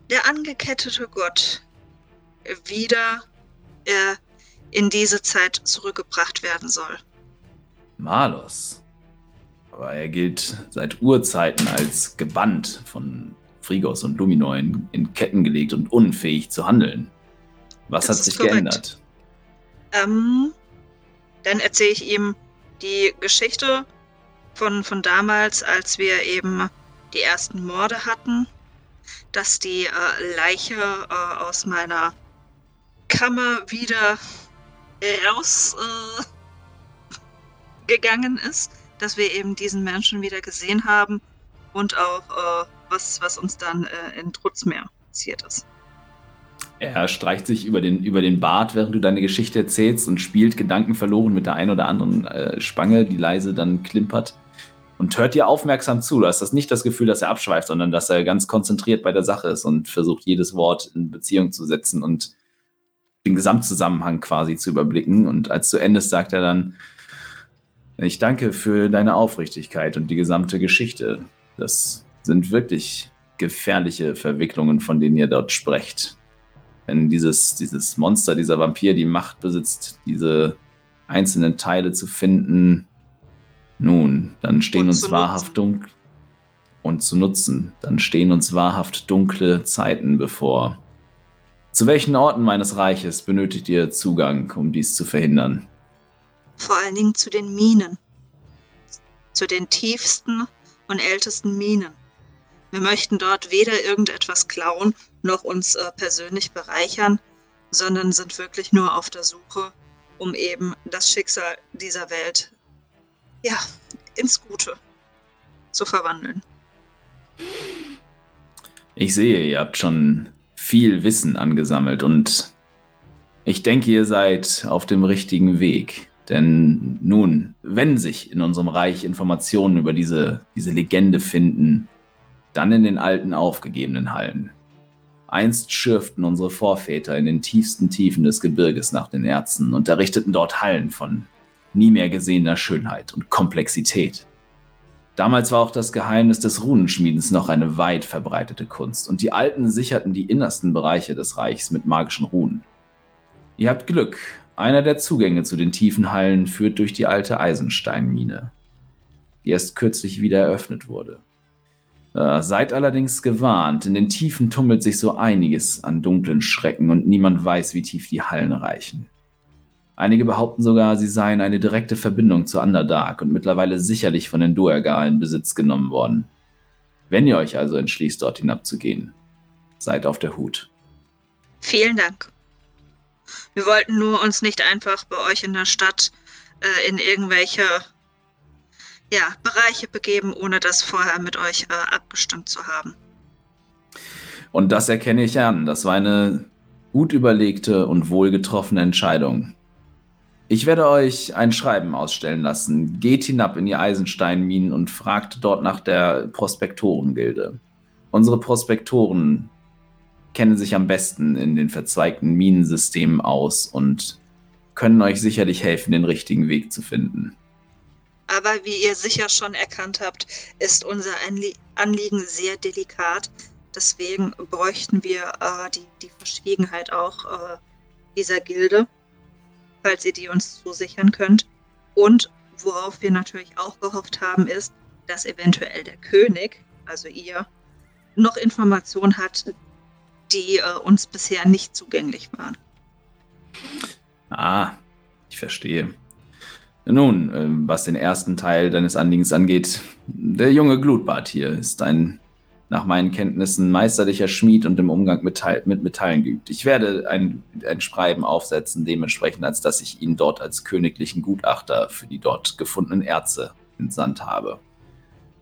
der angekettete Gott wieder äh, in diese Zeit zurückgebracht werden soll.
Malos. Aber er gilt seit Urzeiten als gebannt von Frigos und Lumino in, in, Ketten gelegt und unfähig zu handeln. Was das hat sich geändert?
Ähm, dann erzähle ich ihm die Geschichte von, von damals, als wir eben die ersten Morde hatten, dass die äh, Leiche äh, aus meiner Kammer wieder rausgegangen äh, ist, dass wir eben diesen Menschen wieder gesehen haben und auch äh, was, was uns dann äh, in Trutzmeer passiert ist.
Er streicht sich über den, über den Bart, während du deine Geschichte erzählst und spielt Gedanken verloren mit der einen oder anderen äh, Spange, die leise dann klimpert. und hört dir aufmerksam zu. Du hast das nicht das Gefühl, dass er abschweift, sondern dass er ganz konzentriert bei der Sache ist und versucht, jedes Wort in Beziehung zu setzen und den Gesamtzusammenhang quasi zu überblicken. Und als zu Ende ist, sagt er dann, ich danke für deine Aufrichtigkeit und die gesamte Geschichte. Das sind wirklich gefährliche Verwicklungen, von denen ihr dort sprecht. Wenn dieses, dieses Monster, dieser Vampir die Macht besitzt, diese einzelnen Teile zu finden, nun, dann stehen und uns wahrhaft dunkle und zu nutzen, dann stehen uns wahrhaft dunkle Zeiten bevor. Zu welchen Orten meines Reiches benötigt ihr Zugang, um dies zu verhindern?
Vor allen Dingen zu den Minen. Zu den tiefsten und ältesten Minen. Wir möchten dort weder irgendetwas klauen noch uns äh, persönlich bereichern, sondern sind wirklich nur auf der Suche, um eben das Schicksal dieser Welt ja, ins Gute zu verwandeln.
Ich sehe, ihr habt schon viel Wissen angesammelt und ich denke, ihr seid auf dem richtigen Weg. Denn nun, wenn sich in unserem Reich Informationen über diese, diese Legende finden, dann in den alten aufgegebenen Hallen. Einst schürften unsere Vorväter in den tiefsten Tiefen des Gebirges nach den Erzen und errichteten dort Hallen von nie mehr gesehener Schönheit und Komplexität. Damals war auch das Geheimnis des Runenschmiedens noch eine weit verbreitete Kunst und die Alten sicherten die innersten Bereiche des Reichs mit magischen Runen. Ihr habt Glück, einer der Zugänge zu den tiefen Hallen führt durch die alte Eisensteinmine, die erst kürzlich wieder eröffnet wurde. Äh, seid allerdings gewarnt, in den Tiefen tummelt sich so einiges an dunklen Schrecken und niemand weiß, wie tief die Hallen reichen. Einige behaupten sogar, sie seien eine direkte Verbindung zu Underdark und mittlerweile sicherlich von den Duergar in Besitz genommen worden. Wenn ihr euch also entschließt, dort hinabzugehen, seid auf der Hut.
Vielen Dank. Wir wollten nur uns nicht einfach bei euch in der Stadt äh, in irgendwelche ja, Bereiche begeben, ohne das vorher mit euch äh, abgestimmt zu haben.
Und das erkenne ich an. Das war eine gut überlegte und wohlgetroffene Entscheidung. Ich werde euch ein Schreiben ausstellen lassen. Geht hinab in die Eisensteinminen und fragt dort nach der Prospektorengilde. Unsere Prospektoren kennen sich am besten in den verzweigten Minensystemen aus und können euch sicherlich helfen, den richtigen Weg zu finden.
Aber wie ihr sicher schon erkannt habt, ist unser Anliegen sehr delikat. Deswegen bräuchten wir äh, die, die Verschwiegenheit auch äh, dieser Gilde, falls ihr die uns zusichern könnt. Und worauf wir natürlich auch gehofft haben, ist, dass eventuell der König, also ihr, noch Informationen hat, die äh, uns bisher nicht zugänglich waren.
Ah, ich verstehe. Nun, ähm, was den ersten Teil deines Anliegens angeht, der junge Glutbart hier ist ein nach meinen Kenntnissen meisterlicher Schmied und im Umgang mit, mit Metallen geübt. Ich werde ein, ein Schreiben aufsetzen, dementsprechend, als dass ich ihn dort als königlichen Gutachter für die dort gefundenen Erze entsandt habe.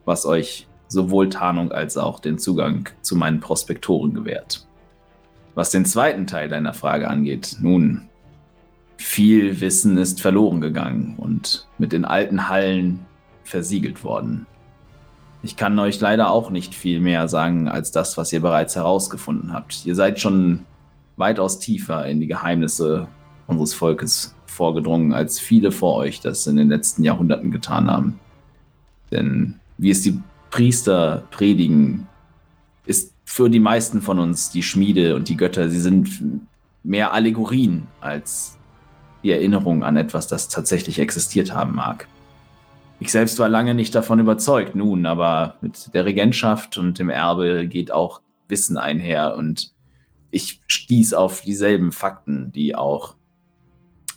Was euch sowohl Tarnung als auch den Zugang zu meinen Prospektoren gewährt. Was den zweiten Teil deiner Frage angeht, nun, viel Wissen ist verloren gegangen und mit den alten Hallen versiegelt worden. Ich kann euch leider auch nicht viel mehr sagen als das, was ihr bereits herausgefunden habt. Ihr seid schon weitaus tiefer in die Geheimnisse unseres Volkes vorgedrungen, als viele vor euch das in den letzten Jahrhunderten getan haben. Denn wie es die Priester predigen, ist für die meisten von uns die Schmiede und die Götter, sie sind mehr Allegorien als die Erinnerung an etwas, das tatsächlich existiert haben mag. Ich selbst war lange nicht davon überzeugt, nun, aber mit der Regentschaft und dem Erbe geht auch Wissen einher und ich stieß auf dieselben Fakten, die auch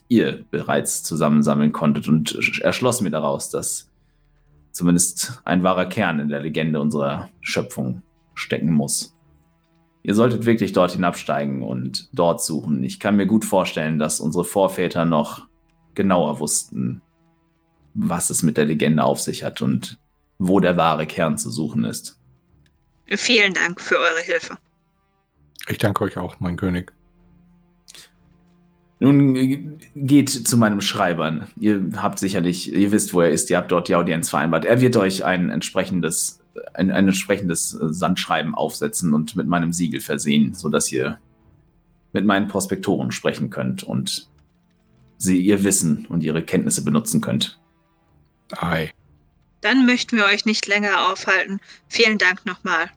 ihr bereits zusammensammeln konntet und erschloss mir daraus, dass zumindest ein wahrer Kern in der Legende unserer Schöpfung stecken muss. Ihr solltet wirklich dort hinabsteigen und dort suchen. Ich kann mir gut vorstellen, dass unsere Vorväter noch genauer wussten, was es mit der Legende auf sich hat und wo der wahre Kern zu suchen ist.
Vielen Dank für eure Hilfe.
Ich danke euch auch, mein König.
Nun geht zu meinem Schreiber. Ihr habt sicherlich, ihr wisst, wo er ist, ihr habt dort die Audienz vereinbart. Er wird euch ein entsprechendes, ein, ein entsprechendes äh, Sandschreiben aufsetzen und mit meinem Siegel versehen, sodass ihr mit meinen Prospektoren sprechen könnt und sie ihr Wissen und ihre Kenntnisse benutzen könnt.
Ei.
Dann möchten wir euch nicht länger aufhalten. Vielen Dank nochmal.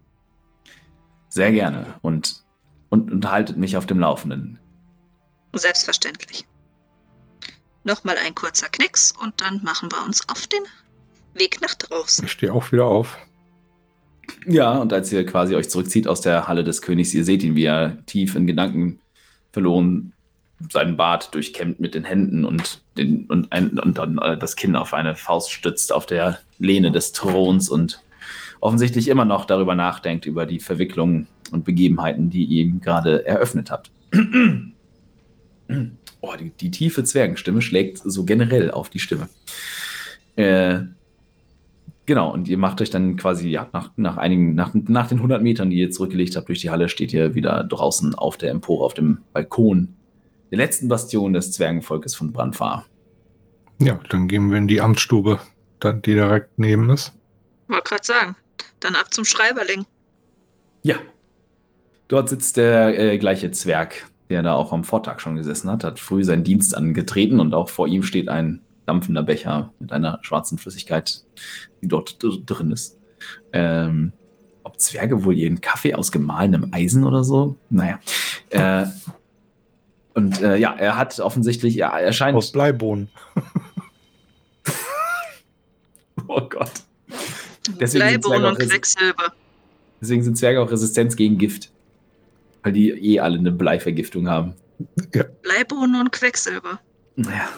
Sehr gerne und, und, und haltet mich auf dem Laufenden.
Selbstverständlich. Nochmal ein kurzer Knicks und dann machen wir uns auf den Weg nach draußen.
Ich stehe auch wieder auf.
Ja, und als ihr quasi euch zurückzieht aus der Halle des Königs, ihr seht ihn, wie er tief in Gedanken verloren seinen Bart durchkämmt mit den Händen und, den, und, ein, und dann äh, das Kinn auf eine Faust stützt auf der Lehne des Throns und offensichtlich immer noch darüber nachdenkt, über die Verwicklungen und Begebenheiten, die ihr ihm gerade eröffnet habt. Oh, die, die, tiefe Zwergenstimme schlägt so generell auf die Stimme. Äh, genau, und ihr macht euch dann quasi, ja, nach, nach einigen, nach, nach den 100 Metern, die ihr zurückgelegt habt durch die Halle, steht ihr wieder draußen auf der Empore, auf dem Balkon der letzten Bastion des Zwergenvolkes von Brandfahr.
Ja, dann gehen wir in die Amtsstube, dann, die direkt neben ist.
Wollte gerade sagen, dann ab zum Schreiberling.
Ja. Dort sitzt der äh, gleiche Zwerg, der da auch am Vortag schon gesessen hat, hat früh seinen Dienst angetreten und auch vor ihm steht ein dampfender Becher mit einer schwarzen Flüssigkeit, die dort drin ist. Ähm, ob Zwerge wohl ihren Kaffee aus gemahlenem Eisen oder so? Naja. Äh, und äh, ja, er hat offensichtlich, ja, er scheint.
Aus Bleibohnen.
oh Gott.
Deswegen Bleibohnen und Quecksilber.
Deswegen sind Zwerge auch Resistenz gegen Gift. Weil die eh alle eine Bleivergiftung haben.
Ja. Bleibohnen und Quecksilber.
Naja.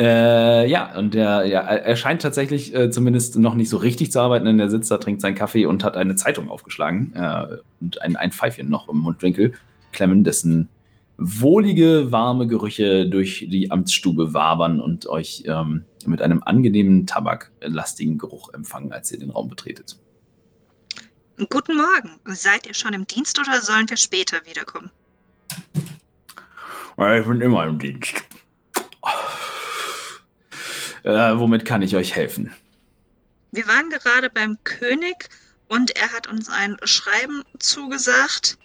Äh, ja, und der, ja, er scheint tatsächlich äh, zumindest noch nicht so richtig zu arbeiten, denn er sitzt da, trinkt seinen Kaffee und hat eine Zeitung aufgeschlagen äh, und ein, ein Pfeifchen noch im Mundwinkel klemmen, dessen wohlige, warme Gerüche durch die Amtsstube wabern und euch ähm, mit einem angenehmen, tabaklastigen Geruch empfangen, als ihr den Raum betretet.
Guten Morgen. Seid ihr schon im Dienst oder sollen wir später wiederkommen?
Ich bin immer im Dienst. Äh, womit kann ich euch helfen?
Wir waren gerade beim König und er hat uns ein Schreiben zugesagt,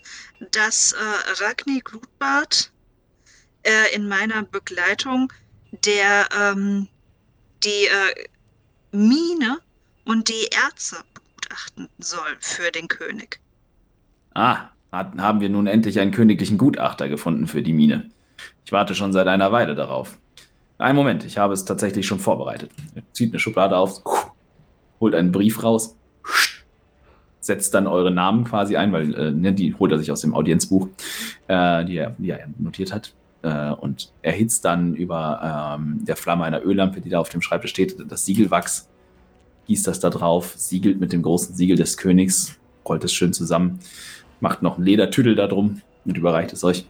dass äh, Ragni Glutbart äh, in meiner Begleitung der ähm, die äh, Mine und die Erze begutachten soll für den König.
Ah, hat, haben wir nun endlich einen königlichen Gutachter gefunden für die Mine. Ich warte schon seit einer Weile darauf. Einen Moment, ich habe es tatsächlich schon vorbereitet. Er zieht eine Schublade auf, holt einen Brief raus, setzt dann eure Namen quasi ein, weil äh, ne, die holt er sich aus dem Audienzbuch, äh, die, er, die er notiert hat. Äh, und erhitzt dann über ähm, der Flamme einer Öllampe, die da auf dem Schreibtisch steht, das Siegelwachs, gießt das da drauf, siegelt mit dem großen Siegel des Königs, rollt es schön zusammen, macht noch einen Ledertüdel da drum und überreicht es euch.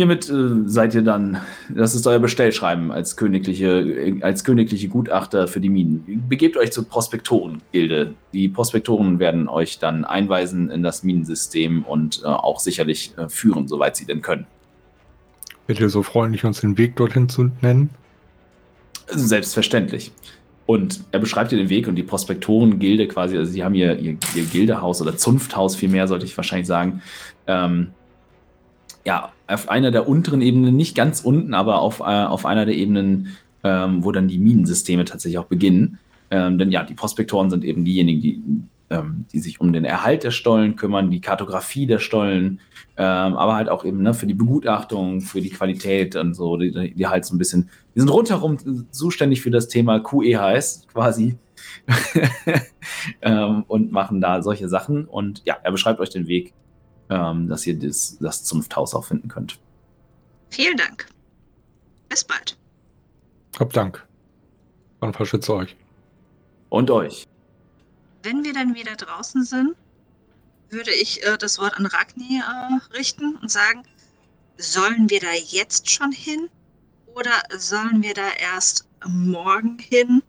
Hiermit äh, seid ihr dann, das ist euer Bestellschreiben als königliche, als königliche Gutachter für die Minen. Begebt euch zur Prospektorengilde. Die Prospektoren werden euch dann einweisen in das Minensystem und äh, auch sicherlich äh, führen, soweit sie denn können.
Ihr so freundlich, uns den Weg dorthin zu nennen?
Selbstverständlich. Und er beschreibt dir den Weg und die Prospektorengilde quasi, also sie haben ihr, ihr, ihr Gildehaus oder Zunfthaus vielmehr, sollte ich wahrscheinlich sagen, ähm, ja, auf einer der unteren Ebenen, nicht ganz unten, aber auf, äh, auf einer der Ebenen, ähm, wo dann die Minensysteme tatsächlich auch beginnen. Ähm, denn ja, die Prospektoren sind eben diejenigen, die, ähm, die sich um den Erhalt der Stollen kümmern, die Kartografie der Stollen, ähm, aber halt auch eben ne, für die Begutachtung, für die Qualität und so, die, die halt so ein bisschen, die sind rundherum zuständig für das Thema QEHS quasi. Ähm, und machen da solche Sachen. Und ja, er beschreibt euch den Weg ähm, dass ihr das, das Zunfthaus auch finden könnt.
Vielen Dank. Bis bald.
Hab Dank. Dann verschütze euch.
Und euch.
Wenn wir dann wieder draußen sind, würde ich äh, das Wort an Ragni äh, richten und sagen, sollen wir da jetzt schon hin oder sollen wir da erst morgen hin,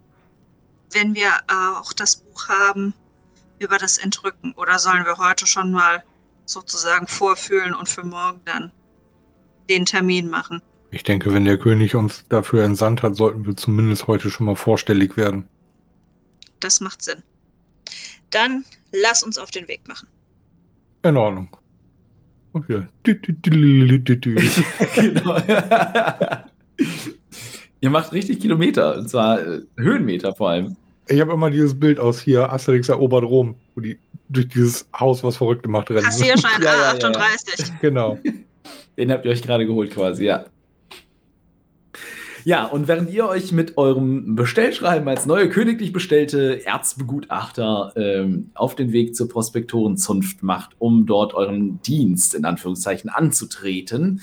wenn wir äh, auch das Buch haben über das Entrücken? Oder sollen wir heute schon mal sozusagen vorfühlen und für morgen dann den Termin machen.
Ich denke, wenn der König uns dafür entsandt hat, sollten wir zumindest heute schon mal vorstellig werden.
Das macht Sinn. Dann lass uns auf den Weg machen.
In Ordnung. Okay.
Genau. Ihr macht richtig Kilometer, und zwar äh, Höhenmeter vor allem.
Ich habe immer dieses Bild aus hier, Asterix erobert Rom, wo die durch dieses Haus was verrückt gemacht rennen.
Passierschein
Ja, ja, ja, ja.
A38.
Genau.
Den habt ihr euch gerade geholt quasi, ja. Ja, und während ihr euch mit eurem Bestellschreiben als neue königlich bestellte Erzbegutachter ähm, auf den Weg zur Prospektorenzunft macht, um dort euren Dienst in Anführungszeichen anzutreten,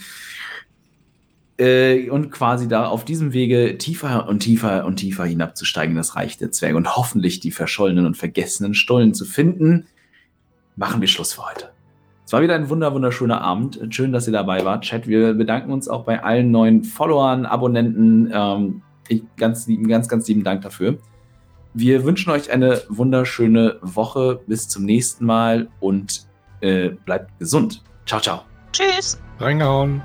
äh, und quasi da auf diesem Wege tiefer und tiefer und tiefer hinabzusteigen in das Reich der Zwerge und hoffentlich die verschollenen und vergessenen Stollen zu finden, machen wir Schluss für heute. Es war wieder ein wunder wunderschöner Abend. Schön, dass ihr dabei wart, Chat. Wir bedanken uns auch bei allen neuen Followern, Abonnenten. Ähm, ich, ganz, lieben, ganz, ganz lieben Dank dafür. Wir wünschen euch eine wunderschöne Woche. Bis zum nächsten Mal und äh, bleibt gesund. Ciao, ciao.
Tschüss.
Reingehauen.